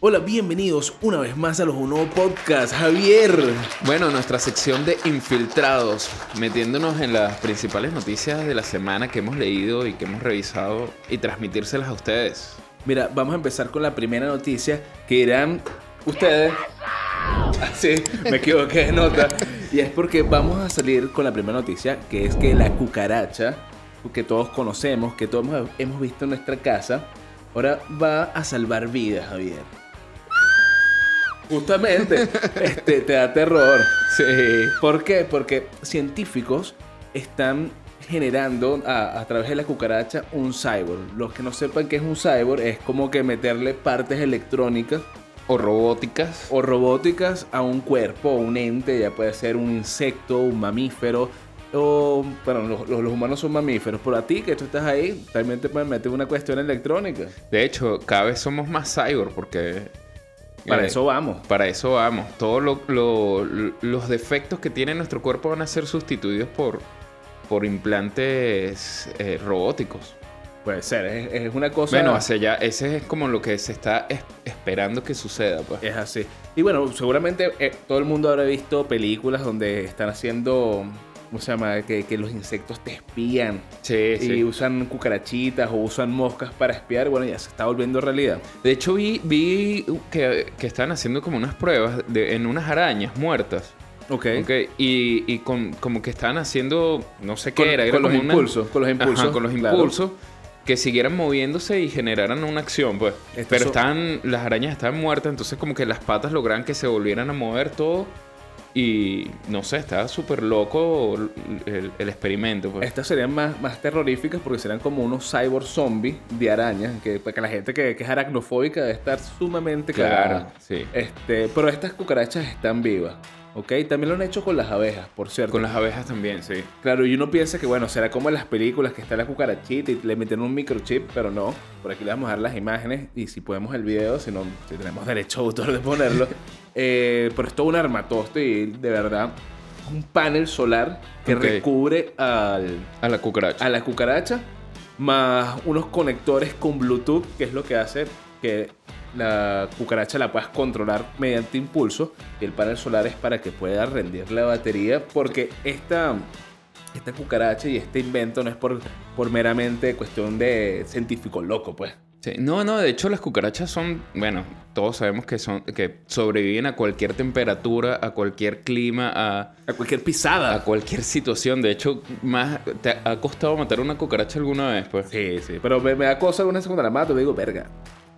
Hola, bienvenidos una vez más a los Uno Podcast. Javier. Bueno, nuestra sección de infiltrados, metiéndonos en las principales noticias de la semana que hemos leído y que hemos revisado y transmitírselas a ustedes. Mira, vamos a empezar con la primera noticia que irán ustedes. Así, me equivoqué de nota. Y es porque vamos a salir con la primera noticia, que es que la cucaracha, que todos conocemos, que todos hemos visto en nuestra casa, ahora va a salvar vidas, Javier. Justamente, este, te da terror. Sí. ¿Por qué? Porque científicos están generando a, a través de la cucaracha un cyborg. Los que no sepan qué es un cyborg es como que meterle partes electrónicas O robóticas. o robóticas a un cuerpo, a un ente, ya puede ser un insecto, un mamífero. O, bueno, los humanos son mamíferos, pero a ti que tú estás ahí, también te pueden meter una cuestión electrónica. De hecho, cada vez somos más cyborg porque... Para eh, eso vamos. Para eso vamos. Todos lo- lo- los defectos que tiene nuestro cuerpo van a ser sustituidos por, por implantes eh, robóticos. Puede ser, es, es una cosa... Bueno, hacia allá, ese es como lo que se está es- esperando que suceda, pues. Es así. Y bueno, seguramente eh, todo el mundo habrá visto películas donde están haciendo, ¿cómo se llama? Que, que los insectos te espían Sí, y sí. usan cucarachitas o usan moscas para espiar. Bueno, ya se está volviendo realidad. De hecho, vi, vi que, que estaban haciendo como unas pruebas de- en unas arañas muertas. Ok. ¿ok? Y, y con, como que estaban haciendo, no sé qué Con, era, era con los una- impulsos, con los Ajá, impulsos. con los claro. impulsos. Que siguieran moviéndose y generaran una acción, pues. Estos Pero estaban, las arañas estaban muertas, entonces como que las patas lograban que se volvieran a mover todo. Y no sé, estaba súper loco el, el experimento, pues. Estas serían más, más terroríficas porque serían como unos cyborg zombies de arañas. Que, que la gente que, que es aracnofóbica debe estar sumamente Claro, cagada. sí. Este, pero estas cucarachas están vivas. ¿Ok? También lo han hecho con las abejas, por cierto. Con las abejas también, sí. Claro, y uno piensa que, bueno, será como en las películas que está la cucarachita y le meten un microchip, pero no. Por aquí le vamos a dar las imágenes y si podemos el video, si no, si tenemos derecho a autor de ponerlo. Eh, pero es todo un armatoste y de verdad, un panel solar que Ok. recubre al, A la cucaracha. a la cucaracha, más unos conectores con Bluetooth, que es lo que hace que la cucaracha la puedas controlar mediante impulso. Y el panel solar es para que pueda rendir la batería, porque esta, esta cucaracha y este invento no es por, por meramente cuestión de científico loco, pues. Sí, No, no, de hecho las cucarachas son, bueno, todos sabemos que son, que sobreviven a cualquier temperatura, a cualquier clima, a, A cualquier a pisada. cualquier situación. De hecho, más, ¿te ha costado matar una cucaracha alguna vez? Pues Sí, sí. Pero me, me da cosa alguna vez cuando la mato, digo, verga,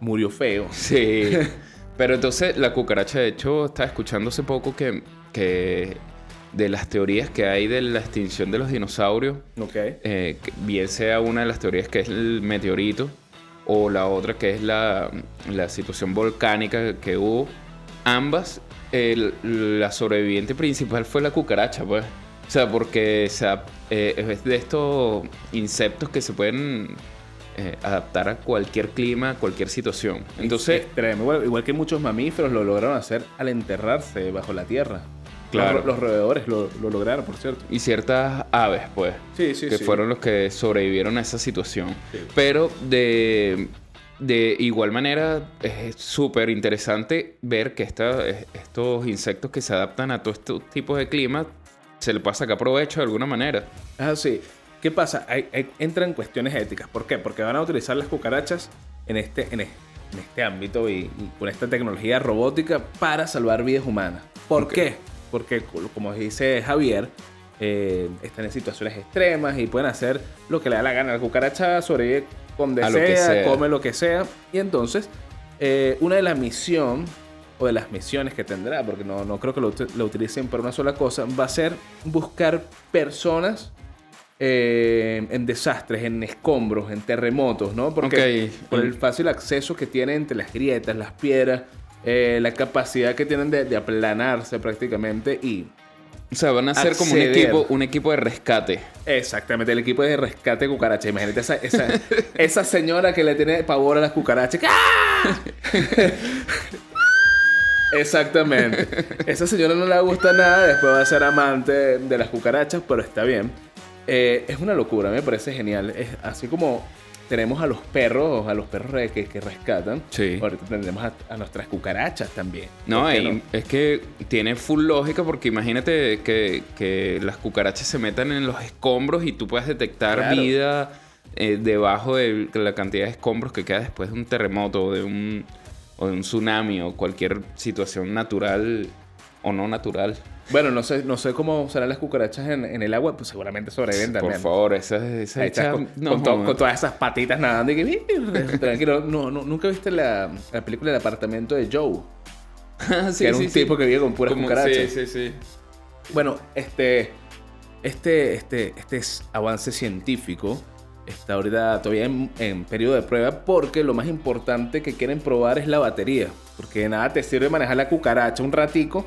murió feo. sí. Pero entonces la cucaracha, de hecho, estaba escuchando hace poco que, que de las teorías que hay de la extinción de los dinosaurios, eh, bien sea una de las teorías que es el meteorito o la otra que es la, la situación volcánica que hubo, ambas, el- la sobreviviente principal fue la cucaracha, pues. O sea, porque o sea, eh, es de estos insectos que se pueden eh, adaptar a cualquier clima, a cualquier situación. Entonces, Extremo. Igual, igual que muchos mamíferos lo lograron hacer al enterrarse bajo la tierra. Claro. Los, ro- los roedores lo, lo lograron, por cierto. y ciertas aves, pues. Sí, sí, que sí. fueron los que sobrevivieron a esa situación. Pero de, de igual manera es súper interesante ver que esta- estos insectos que se adaptan a todos estos tipos de clima se le puede sacar provecho de alguna manera. Ah, sí. ¿Qué pasa? Hay- hay- entran cuestiones éticas. ¿Por qué? Porque van a utilizar las cucarachas en este, en es- en este ámbito y, y con esta tecnología robótica para salvar vidas humanas. ¿Por qué? Porque, como dice Javier, eh, están en situaciones extremas y pueden hacer lo que le da la gana. La cucaracha sobrevive donde A lo que sea, sea. come lo que sea. Y entonces, eh, una de las misión o de las misiones que tendrá, porque no, no creo que lo, lo utilicen para una sola cosa, va a ser buscar personas eh, en desastres, en escombros, en terremotos, ¿no? Porque por el fácil acceso que tienen entre las grietas, las piedras, eh, la capacidad que tienen de, de aplanarse prácticamente y O sea, van a ser como un equipo, un equipo de rescate. Exactamente, el equipo de rescate de cucaracha. Imagínate esa, esa, esa señora que le tiene pavor a las cucarachas. ¡Ah! Exactamente. Esa señora no le gusta nada, después va a ser amante de las cucarachas, pero está bien. Eh, es una locura, me parece genial. Es así como tenemos a los perros, a los perros que, que rescatan. Sí. Ahorita tendremos a, a nuestras cucarachas también. No, ¿Por qué y es que tiene full lógica porque imagínate que, que las cucarachas se metan en los escombros y tú puedas detectar Claro. vida eh, debajo de la cantidad de escombros que queda después de un terremoto o de un, o de un tsunami o cualquier situación natural o no natural. Bueno, no sé, no sé cómo serán las cucarachas en, en el agua, pues seguramente sobreviven Por también. favor, esa, esa Ahí estás hecha- con, no, con to- joder. con todas esas patitas nadando y que "Mira, tranquilo. No, no, nunca viste la, la película del apartamento de Joe. Sí, que era sí, un sí. tipo que vive con puras Como- cucarachas. Sí, sí, sí. Bueno, este, este, este, este es avance científico está ahorita todavía en, en periodo de prueba porque lo más importante que quieren probar es la batería. Porque de nada te sirve manejar la cucaracha un ratico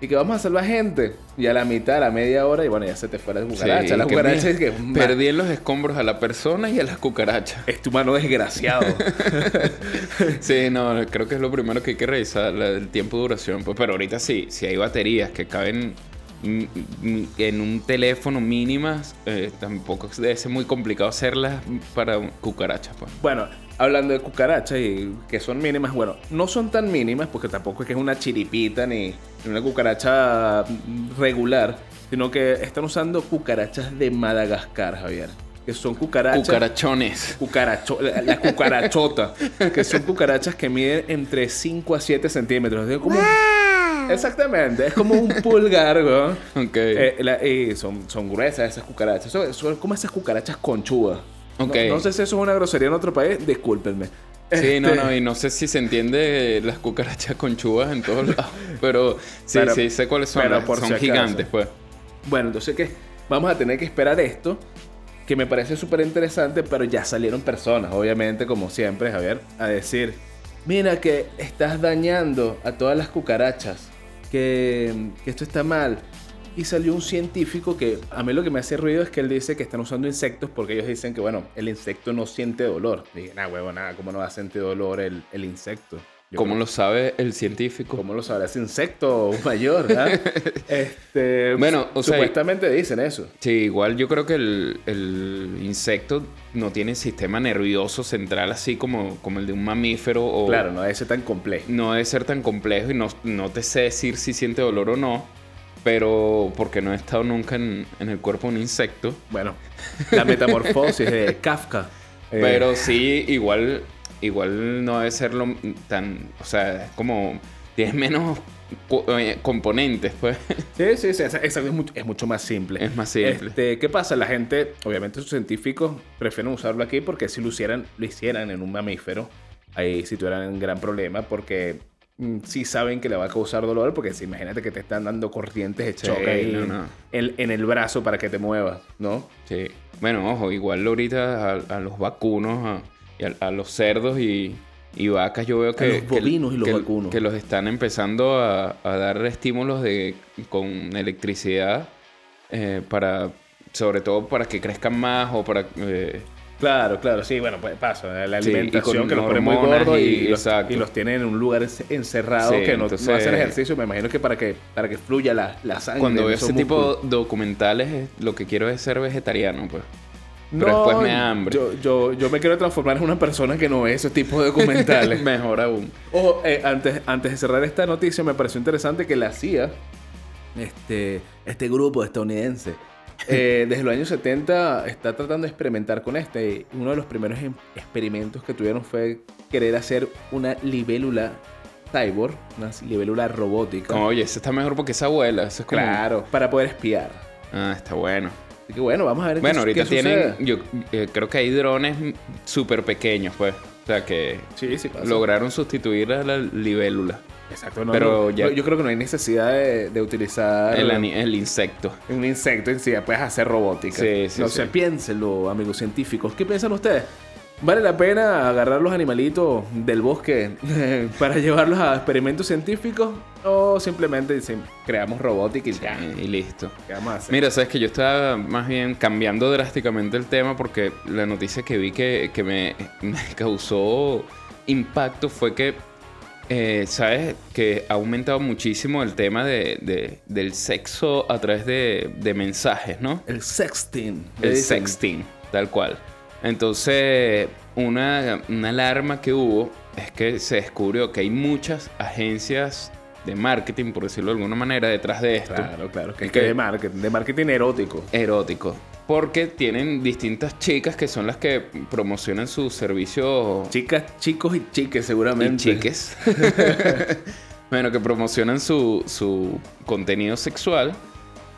y que vamos a salvar gente. Y a la mitad, a la media hora, y bueno, ya se te fue la cucaracha. Sí, la cucaracha es que Perdí en los escombros a la persona y a las cucarachas. es tu mano desgraciado. Sí, no, creo que es lo primero que hay que revisar, la- el tiempo de duración. Pues, pero ahorita sí, si hay baterías que caben mm, mm, en un teléfono mínimas, eh, tampoco debe ser muy complicado hacerlas para cucarachas. Pues. Bueno, hablando de cucarachas y que son mínimas, bueno, no son tan mínimas porque tampoco es que es una chiripita ni, ni una cucaracha regular, sino que están usando cucarachas de Madagascar, Javier. Que son cucarachas. Cucarachones. Cucaracho, la, la cucarachota. que son cucarachas que miden entre 5 a 7 centímetros. Es como exactamente, es como un pulgar, ¿no? Ok. Eh, la- y son, son gruesas esas cucarachas. Son, son como esas cucarachas conchudas. No- sé si eso es una grosería en otro país. Discúlpenme. Sí, no, Este, no, y no sé si se entiende las cucarachas con chubas en todos lados, pero sí, Pero- sí, sé cuáles son, pero las- por son si gigantes, pues. Bueno, entonces que vamos a tener que esperar esto. Que me parece súper interesante, pero ya salieron personas, obviamente, como siempre, Javier, a decir: Mira, que estás dañando a todas las cucarachas. Que, que esto está mal. Y salió un científico que a mí lo que me hace ruido es que él dice que están usando insectos porque ellos dicen que, bueno, el insecto no siente dolor. Dije, nah, huevo, nada, ¿cómo no va a sentir dolor el, el insecto? Yo ¿Cómo creo- lo sabe el científico? ¿Cómo lo sabrá ese insecto mayor? ¿ah? este, Bueno, o sea, supuestamente dicen eso. Sí, igual yo creo que el, el insecto no tiene sistema nervioso central así como, como el de un mamífero o Claro, no debe ser tan complejo. no debe ser tan complejo y no, no te sé decir si siente dolor o no, pero porque no he estado nunca en, en el cuerpo de un insecto. Bueno, la metamorfosis de Kafka. Eh, Pero sí, igual, igual no debe ser lo tan, o sea, es como tienes menos eh, componentes, pues. Sí, sí, sí, es, es- mucho, es mucho más simple. Es más simple. Este, ¿Qué pasa? La gente, obviamente sus científicos prefieren usarlo aquí porque si lo hicieran, lo hicieran en un mamífero, ahí sí tuvieran un gran problema porque sí saben que le va a causar dolor porque si imagínate que te están dando corrientes de Sí, ahí no, no. En, en el brazo para que te muevas, ¿no? Sí. Bueno, ojo, igual ahorita a, a los vacunos a, y a, a los cerdos y, y vacas yo veo que... los bovinos que, y los que- vacunos. Que los están empezando a, a dar estímulos de, con electricidad eh, para... Sobre todo para que crezcan más o para... eh, Claro, claro, sí, bueno, pues pasa. La alimentación que los pone muy gordos y, y- los, y los tienen en un lugar ence- encerrado Sí, que no, entonces- no hacen ejercicio. Me imagino que para que, para que fluya la, la sangre. cuando veo ese tipo de documentales lo que quiero es ser vegetariano, pues. pero No, después me da hambre. Yo, yo, yo me quiero transformar en una persona que no ve ese tipo de documentales. Mejor aún. Ojo, eh, antes, antes de cerrar esta noticia, me pareció interesante que la CIA, este, este grupo estadounidense, eh, desde los años 70 está tratando de experimentar con este. Uno de los primeros em- experimentos que tuvieron fue querer hacer una libélula cyborg, una libélula robótica. Oye, ese está mejor porque es abuela. Eso es como... Claro, para poder espiar. Ah, está bueno. Así que bueno, vamos a ver Bueno, qué, ahorita qué tienen, sucede. yo eh, creo que hay drones súper pequeños, pues. O sea, que Sí, sí, pasa. lograron sustituir a la libélula, Exacto, no, Pero no, ya- yo, creo que no hay necesidad de, de utilizar el, insecto. un insecto en sí, ya puedes hacer robótica. Sí, sí, no sí. sé, piénsenlo, amigos científicos. ¿Qué piensan ustedes? ¿Vale la pena agarrar los animalitos del bosque para llevarlos a experimentos científicos? ¿O simplemente dicen, creamos robótica y ya? Y listo. ¿Qué vamos a hacer? Mira, sabes que yo estaba más bien cambiando drásticamente el tema porque la noticia que vi que, que me, me causó impacto fue que, eh, sabes, que ha aumentado muchísimo el tema de, de- del sexo a través de, de mensajes, ¿no? El sexting. El dicen. sexting, tal cual. Entonces, una, una alarma que hubo es que se descubrió que hay muchas agencias de marketing, por decirlo de alguna manera, detrás de esto. Claro, claro. Es que- de marketing, de marketing erótico. Erótico. Porque tienen distintas chicas que son las que promocionan sus servicios Chicas, chicos y chiques y seguramente. chiques. bueno, que promocionan su, su contenido sexual,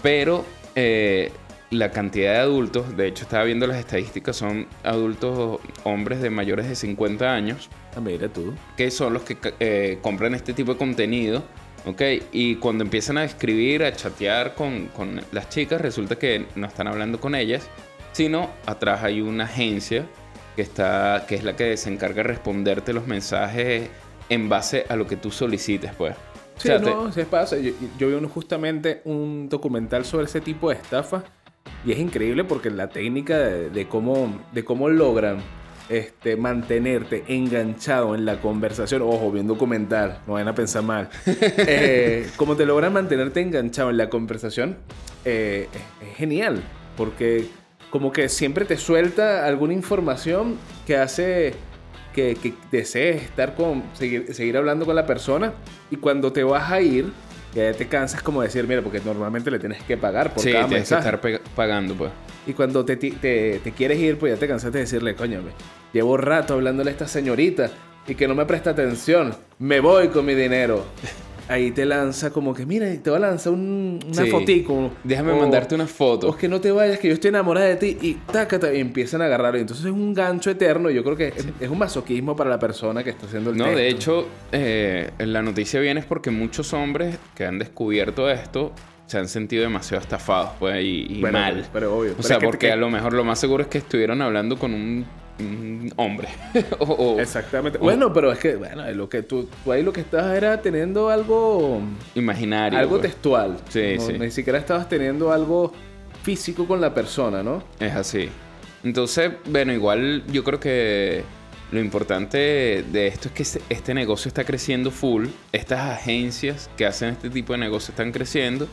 pero eh, la cantidad de adultos, de hecho estaba viendo las estadísticas, son adultos hombres de mayores de 50 años, Ah, mira tú. que son los que eh, compran este tipo de contenido. ¿Ok? Y cuando empiezan a escribir, a chatear con, con las chicas, resulta que no están hablando con ellas, sino atrás hay una agencia que, está, que es la que se encarga de responderte los mensajes en base a lo que tú solicites, pues. Sí, O sea, te- no, se pasa. Yo, yo vi uno- justamente un documental sobre ese tipo de estafa y es increíble porque la técnica de, de cómo, de cómo logran este, mantenerte enganchado en la conversación. Ojo, vi un documental, no vayan a pensar mal. Eh, como te logran mantenerte enganchado en la conversación, eh, es, es genial porque como que siempre te suelta alguna información que hace que, que desees estar con, seguir, seguir hablando con la persona y cuando te vas a ir, ya te cansas como decir, mira, porque normalmente le tienes que pagar por sí, cada tienes que estar pagando, pues. Y cuando te, te quieres ir, pues ya te cansaste de decirle, coño, me- llevo rato hablándole a esta señorita y que no me presta atención, me voy con mi dinero. Ahí te lanza como que, mira, te va a lanzar un, una Sí. fotico. Déjame o- mandarte una foto. o es que no te vayas, que yo estoy enamorada de ti. Y tácata, y empiezan a agarrarlo. Y entonces es un gancho eterno. Y yo creo que es, es un masoquismo para la persona que está haciendo el No, texto. de hecho, eh, la noticia viene es porque muchos hombres que han descubierto esto se han sentido demasiado estafados, pues, y, y Bueno, mal. pero obvio. O sea, porque que- a lo mejor lo más seguro es que estuvieron hablando con un hombre. o, o Exactamente. Bueno, pero es que, bueno, lo que tú, tú ahí lo que estabas era teniendo algo. imaginario. algo pues. textual. Sí, No- sí. Ni siquiera estabas teniendo algo físico con la persona, ¿no? Es así. Entonces, bueno, igual yo creo que lo importante de esto es que este- este negocio está creciendo full. Estas agencias que hacen este tipo de negocio están creciendo.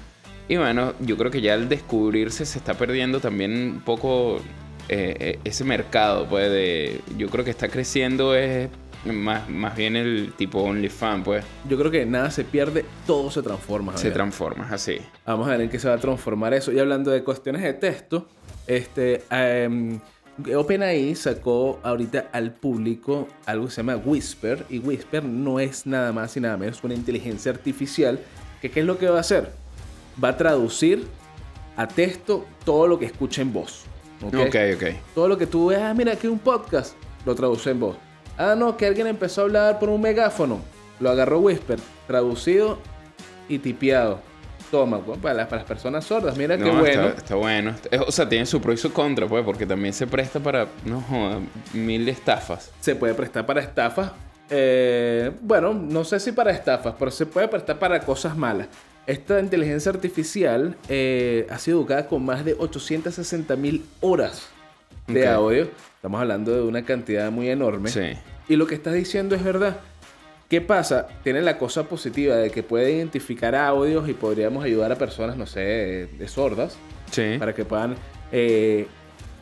Y bueno, yo creo que ya al descubrirse se está perdiendo también un poco eh, eh, ese mercado, pues, de... Yo creo que está creciendo es más, más bien el tipo OnlyFans, pues, Yo creo que nada se pierde, todo se transforma. se transforma, así. Vamos a ver en qué se va a transformar eso. Y hablando de cuestiones de texto, este, em, OpenAI sacó ahorita al público algo que se llama Whisper. Y Whisper no es nada más y nada menos una inteligencia artificial. Que, ¿Qué es lo que va a hacer? Va a traducir a texto todo lo que escucha en voz. ¿Ok? Ok, ok. Todo lo que tú ves, ah, mira, aquí hay un podcast, lo traduce en voz. Ah, no, que alguien empezó a hablar por un megáfono, lo agarró Whisper, traducido y tipeado. Toma, para las, para las personas sordas, mira qué No, bueno. Está, está bueno. O sea, tiene su pro y su contra, pues, porque también se presta para, no joda, mil estafas. Se puede prestar para estafas. eh, bueno, no sé si para estafas, pero se puede prestar para cosas malas. Esta inteligencia artificial eh, ha sido educada con más de 860 mil horas de audio. Estamos hablando de una cantidad muy enorme. Sí. Y lo que estás diciendo es verdad. ¿Qué pasa? Tiene la cosa positiva de que puede identificar audios y podríamos ayudar a personas, no sé, de sordas, Sí. para que puedan eh,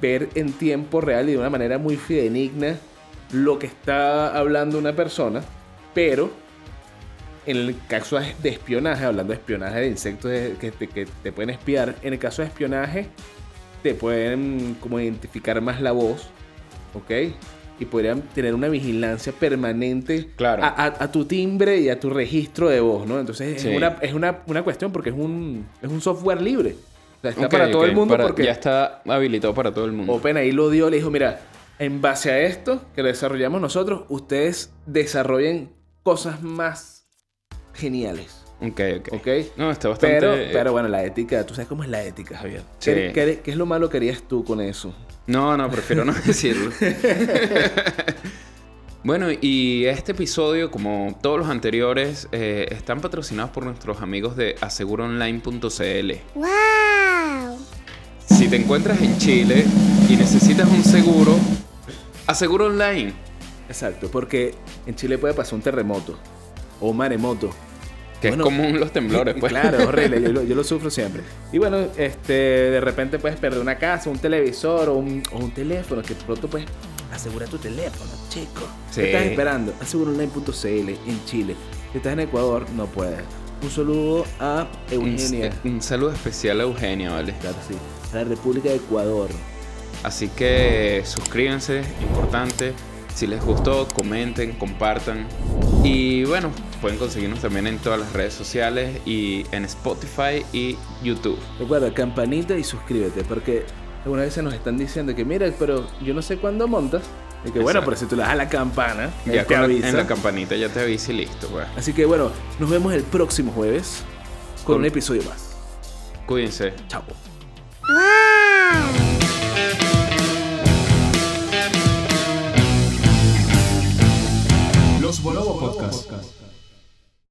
ver en tiempo real y de una manera muy fidedigna lo que está hablando una persona. Pero en el caso de espionaje, hablando de espionaje de insectos que te, que te pueden espiar, en el caso de espionaje te pueden como identificar más la voz, ¿ok? Y podrían tener una vigilancia permanente Claro. a, a- a tu timbre y a tu registro de voz, ¿no? Entonces Sí. es, una, es una, una cuestión porque es un, es un software libre. O sea, está para todo el mundo para- porque Ya está habilitado para todo el mundo. OpenAI lo dio, le dijo, mira, en base a esto que lo desarrollamos nosotros, ustedes desarrollen cosas más geniales, Ok, ok. ¿ok? No, está bastante... Pero, pero bueno, la ética, tú sabes cómo es la ética, Javier. Sí. ¿Qué, qué- qué es lo malo que harías tú con eso? No, no, prefiero no decirlo. bueno, y este episodio, como todos los anteriores, eh, están patrocinados por nuestros amigos de aseguronline.cl. ¡Wow! Si te encuentras en Chile y necesitas un seguro, Aseguro Online. Exacto, porque en Chile puede pasar un terremoto o un maremoto Que Bueno, es común los temblores, pues. Claro, horrible, yo, lo- yo lo sufro siempre. Y bueno, este, de repente puedes perder una casa, un televisor o un, o un teléfono, que pronto puedes asegurar tu teléfono, chico. Sí. ¿Qué estás esperando? Aseguraonline.cl en Chile. Si estás en Ecuador, no puedes. Un saludo a Un, Eugenia. un saludo especial a Eugenia, ¿vale? Claro, sí. A la República de Ecuador. Así que suscríbanse, importante. Si les gustó, comenten, compartan. Y bueno, pueden conseguirnos también en todas las redes sociales y en Spotify y YouTube. Recuerda, campanita y suscríbete, porque algunas veces nos están diciendo que mira, pero yo no sé cuándo montas. Y que bueno, pero si tú le das a la campana, Ya te avisa. en la campanita ya te avisa y listo, pues. Así que bueno, nos vemos el próximo jueves con Con- un episodio más. Cuídense. Chao. Bonobo Podcast.